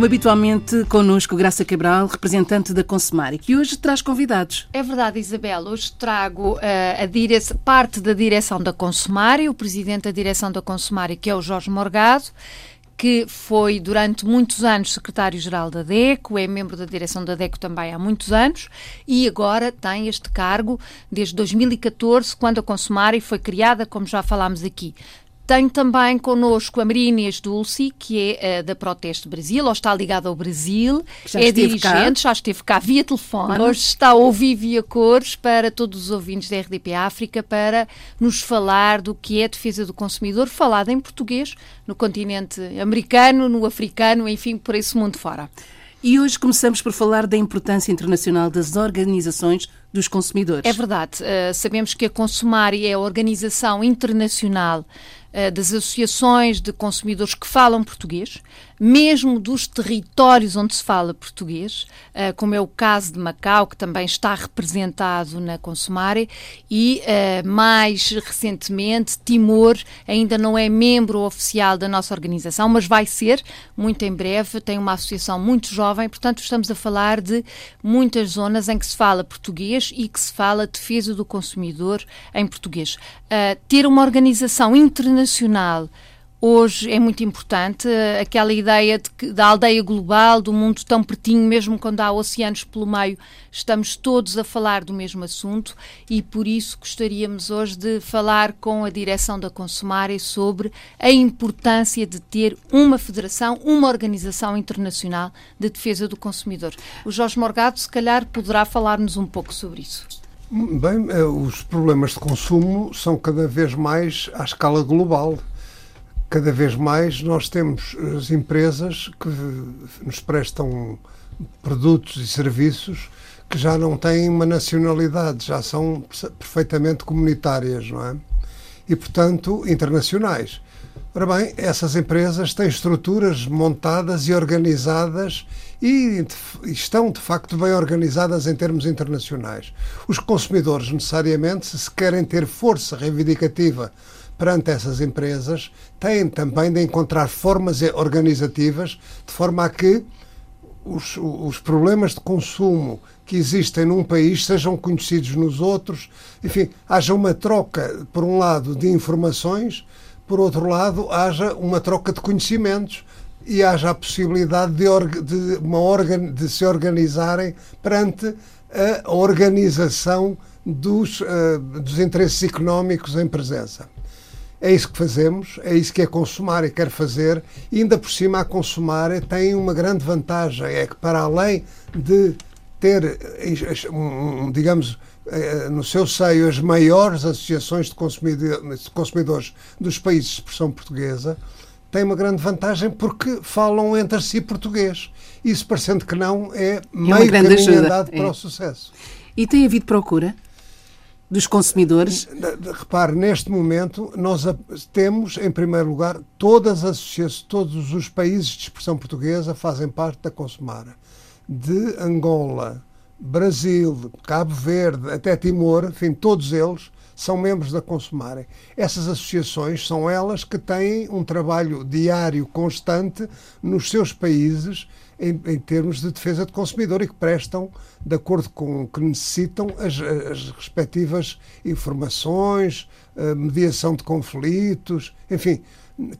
Como habitualmente, connosco Graça Cabral, representante da Consumari, que hoje traz convidados. É verdade, Isabel. Hoje trago uh, parte da direção da Consumari, o presidente da direção da Consumari, que é o Jorge Morgado, que foi durante muitos anos secretário-geral da DECO, é membro da direção da DECO também há muitos anos e agora tem este cargo desde 2014, quando a Consumari foi criada, como já falámos aqui. Tenho também connosco a Maria Inês Dulce, que é uh, da Proteste Brasil, ou está ligada ao Brasil, já é dirigente, cá. já esteve cá via telefone, hoje está a ouvir via cores para todos os ouvintes da RDP África para nos falar do que é defesa do consumidor, falada em português, no continente americano, no africano, enfim, por esse mundo fora. E hoje começamos por falar da importância internacional das organizações dos consumidores. É verdade. Uh, sabemos que a Consumari é a organização internacional eh, das associações de consumidores que falam português, mesmo dos territórios onde se fala português, uh, como é o caso de Macau, que também está representado na Consumare, e uh, mais recentemente Timor ainda não é membro oficial da nossa organização, mas vai ser muito em breve. Tem uma associação muito jovem, portanto, estamos a falar de muitas zonas em que se fala português e que se fala defesa do consumidor em português. Ter uma organização internacional hoje é muito importante. Aquela ideia de que, da aldeia global, do mundo tão pertinho, mesmo quando há oceanos pelo meio, estamos todos a falar do mesmo assunto e por isso gostaríamos hoje de falar com a direção da Consumare sobre a importância de ter uma federação, uma organização internacional de defesa do consumidor. O Jorge Morgado, se calhar, poderá falar-nos um pouco sobre isso. Bem, eh, os problemas de consumo são cada vez mais à escala global cada vez mais nós temos as empresas que nos prestam produtos e serviços que já não têm uma nacionalidade, já são perfeitamente comunitárias, não é? E, portanto, internacionais. Ora bem, essas empresas têm estruturas montadas e organizadas e estão, de facto, bem organizadas em termos internacionais. Os consumidores, necessariamente, se querem ter força reivindicativa perante essas empresas, têm também de encontrar formas organizativas de forma a que os, os problemas de consumo que existem num país sejam conhecidos nos outros, enfim, haja uma troca, por um lado, de informações, por outro lado, haja uma troca de conhecimentos e haja a possibilidade de, de, organ, de se organizarem perante a organização dos, uh, dos interesses económicos em presença. É isso que fazemos, é isso que a Consumare quer fazer. E ainda por cima, a Consumare tem uma grande vantagem: é que, para além de ter, digamos, eh, no seu seio as maiores associações de consumidores dos países de expressão portuguesa, tem uma grande vantagem porque falam entre si português. Isso, parecendo que não, é, é meio caminho ajuda. andado é. para o sucesso. E tem havido procura? dos consumidores? Repare, neste momento nós temos, em primeiro lugar, todas as associações, todos os países de expressão portuguesa fazem parte da Consumara. De Angola, Brasil, Cabo Verde, até Timor, enfim, todos eles são membros da Consumare. Essas associações são elas que têm um trabalho diário constante nos seus países em, em, termos de defesa do consumidor e que prestam, de acordo com o que necessitam, as, as respectivas informações, mediação de conflitos, enfim,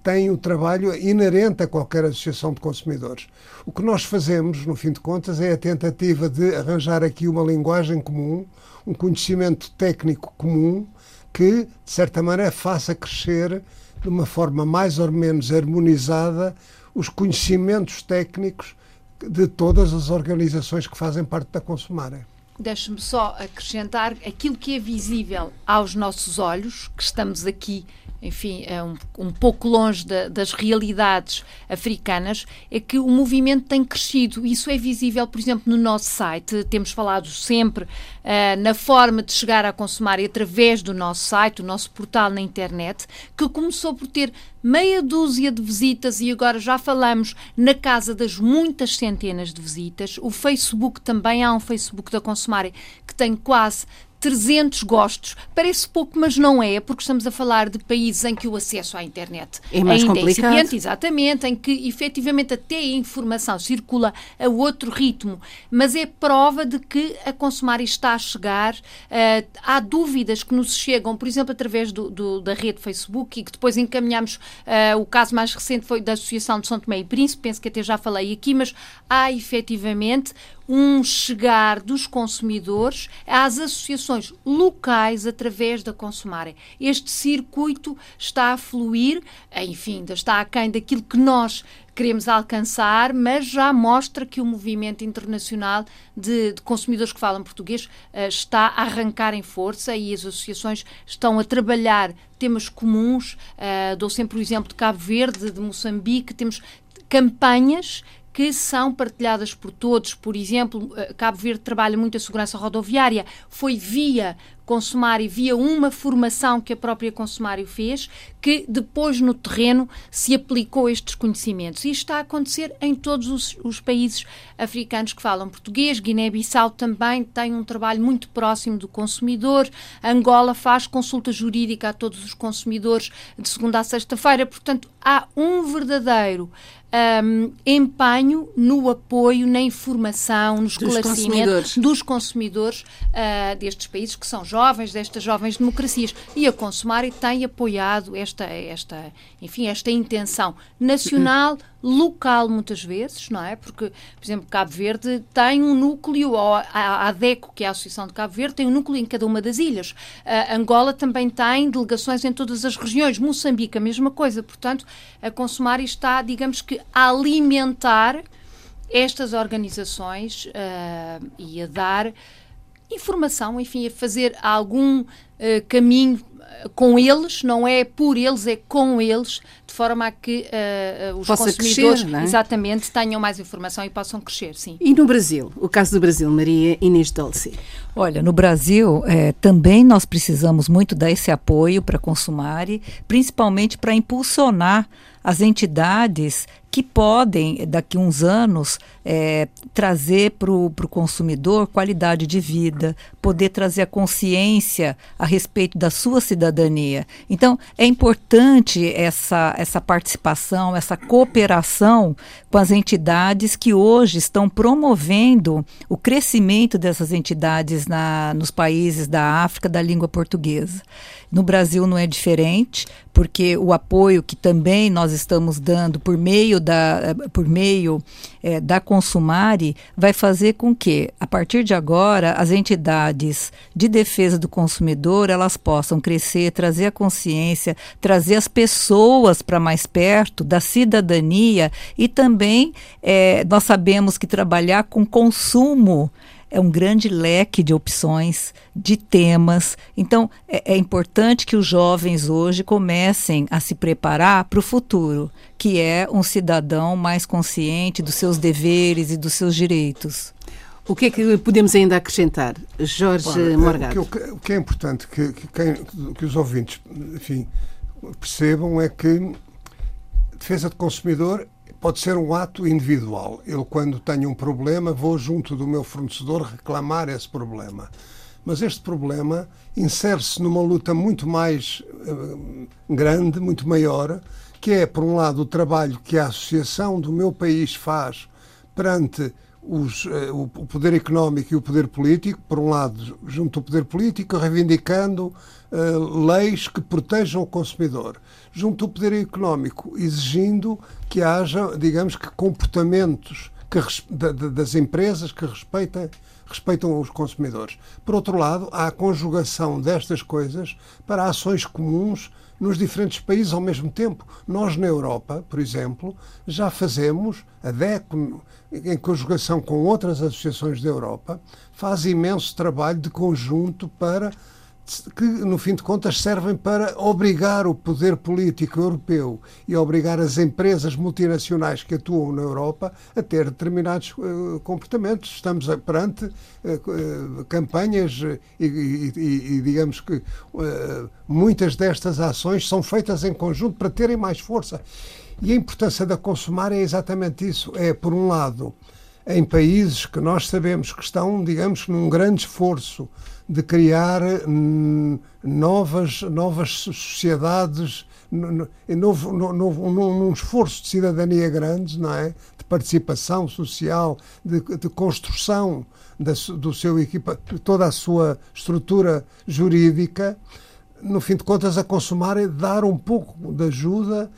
têm o trabalho inerente a qualquer associação de consumidores. O que nós fazemos, no fim de contas, é a tentativa de arranjar aqui uma linguagem comum, um conhecimento técnico comum que, de certa maneira, faça crescer de uma forma mais ou menos harmonizada os conhecimentos técnicos de todas as organizações que fazem parte da Consumare. Deixe-me só acrescentar aquilo que é visível aos nossos olhos, que estamos aqui enfim, é um, um pouco longe de, das realidades africanas, é que o movimento tem crescido. Isso é visível, por exemplo, no nosso site. Temos falado sempre uh, na forma de chegar a consumar através do nosso site, o nosso portal na internet, que começou por ter meia dúzia de visitas e agora já falamos na casa das muitas centenas de visitas. O Facebook também há um Facebook da Consumare que tem quase 300 gostos. Parece pouco, mas não é, porque estamos a falar de países em que o acesso à internet é mais ainda complicado. é exatamente, em que efetivamente até a informação circula a outro ritmo, mas é prova de que a Consumar está a chegar. Uh, há dúvidas que nos chegam, por exemplo, através do, do, da rede Facebook e que depois encaminhamos. Uh, o caso mais recente foi da Associação de São Tomé e Príncipe, penso que até já falei aqui, mas há efetivamente um chegar dos consumidores às associações locais através da Consumarem. Este circuito está a fluir, enfim, ainda está aquém daquilo que nós queremos alcançar, mas já mostra que o movimento internacional de, de consumidores que falam português uh, está a arrancar em força e as associações estão a trabalhar temas comuns. Uh, dou sempre o exemplo de Cabo Verde, de Moçambique, temos campanhas que são partilhadas por todos. Por exemplo, eh, Cabo Verde trabalha muito a segurança rodoviária, foi via Consumário, via uma formação que a própria Consumário fez, que depois no terreno se aplicou estes conhecimentos. E está a acontecer em todos os, os países africanos que falam português. Guiné-Bissau também tem um trabalho muito próximo do consumidor. Angola faz consulta jurídica a todos os consumidores de segunda a sexta-feira. Portanto, há um verdadeiro um, empenho no apoio, na informação, no esclarecimento dos consumidores uh, destes países que são jovens, destas jovens democracias. E a Consumari tem apoiado esta, esta, enfim, esta intenção nacional, local muitas vezes, não é? Porque, por exemplo, Cabo Verde tem um núcleo, ou a ADECO, que é a Associação de Cabo Verde, tem um núcleo em cada uma das ilhas. Uh, Angola também tem delegações em todas as regiões. Moçambique, a mesma coisa. Portanto, a Consumari está, digamos que, a alimentar estas organizações uh, e a dar informação, enfim, a fazer algum uh, caminho com eles, não é por eles, é com eles, de forma a que uh, os Possa consumidores crescer, é? exatamente tenham mais informação e possam crescer, sim. E no Brasil, o caso do Brasil, Maria Inês Dolce. Olha, no Brasil é, também nós precisamos muito dar esse apoio para consumar, principalmente para impulsionar as entidades que podem, daqui a uns anos, é, trazer para o consumidor qualidade de vida, poder trazer a consciência a respeito da sua cidadania. Então, é importante essa, essa participação, essa cooperação com as entidades que hoje estão promovendo o crescimento dessas entidades na, nos países da África da língua portuguesa. No Brasil não é diferente, porque o apoio que também nós estamos dando por meio da, por meio, é, da Consumare vai fazer com que, a partir de agora, as entidades de defesa do consumidor elas possam crescer, trazer a consciência, trazer as pessoas para mais perto da cidadania e também é, nós sabemos que trabalhar com consumo é um grande leque de opções, de temas. Então, é, é importante que os jovens hoje comecem a se preparar para o futuro, que é um cidadão mais consciente dos seus deveres e dos seus direitos. O que é que podemos ainda acrescentar, Jorge Bom, Morgado? O que, o que, é importante que, que, que os ouvintes enfim, percebam é que defesa do consumidor pode ser um ato individual. Eu, quando tenho um problema, vou junto do meu fornecedor reclamar esse problema. Mas este problema insere-se numa luta muito mais uh, grande, muito maior, que é, por um lado, o trabalho que a associação do meu país faz perante os, uh, o poder económico e o poder político, por um lado, junto ao poder político, reivindicando uh, leis que protejam o consumidor, junto ao poder económico, exigindo que haja, digamos que, comportamentos que, das empresas que respeitem, respeitam os consumidores. Por outro lado, há a conjugação destas coisas para ações comuns nos diferentes países ao mesmo tempo. Nós, na Europa, por exemplo, já fazemos, a DECO, em conjugação com outras associações da Europa, faz imenso trabalho de conjunto para que, no fim de contas, servem para obrigar o poder político europeu e obrigar as empresas multinacionais que atuam na Europa a ter determinados uh, comportamentos. Estamos perante uh, uh, campanhas e, e, e, digamos que muitas destas ações são feitas em conjunto para terem mais força. E a importância da consumar é exatamente isso. É, por um lado, em países que nós sabemos que estão, digamos, num grande esforço de criar hum, novas, novas sociedades, novo, novo, num esforço de cidadania grande, não é? de participação social, de, de construção da, do seu equipa, toda a sua estrutura jurídica, no fim de contas, a consumar é dar um pouco de ajuda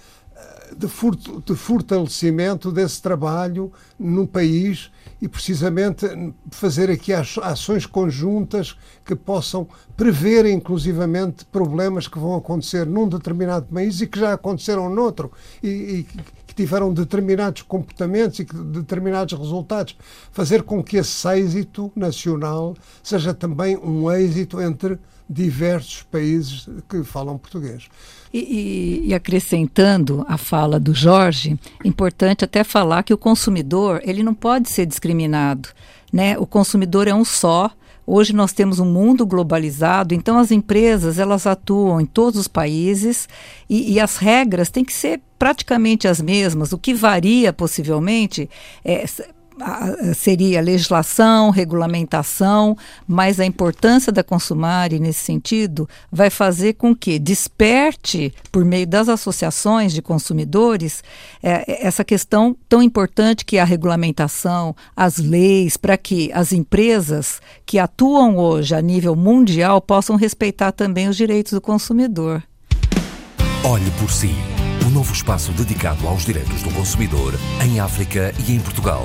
de, fortalecimento desse trabalho no país e precisamente fazer aqui ações conjuntas que possam prever inclusivamente problemas que vão acontecer num determinado país e que já aconteceram noutro e, e que tiveram determinados comportamentos e determinados resultados. Fazer com que esse êxito nacional seja também um êxito entre diversos países que falam português. E, e, e, acrescentando a fala do Jorge, importante até falar que o consumidor ele não pode ser discriminado, né? O consumidor é um só. Hoje nós temos um mundo globalizado, então as empresas elas atuam em todos os países e, e as regras têm que ser praticamente as mesmas. O que varia possivelmente é seria legislação, regulamentação, mas a importância da Consumare nesse sentido vai fazer com que desperte, por meio das associações de consumidores, é, essa questão tão importante que é a regulamentação, as leis, para que as empresas que atuam hoje a nível mundial possam respeitar também os direitos do consumidor. Olhe por si. Um novo espaço dedicado aos direitos do consumidor em África e em Portugal.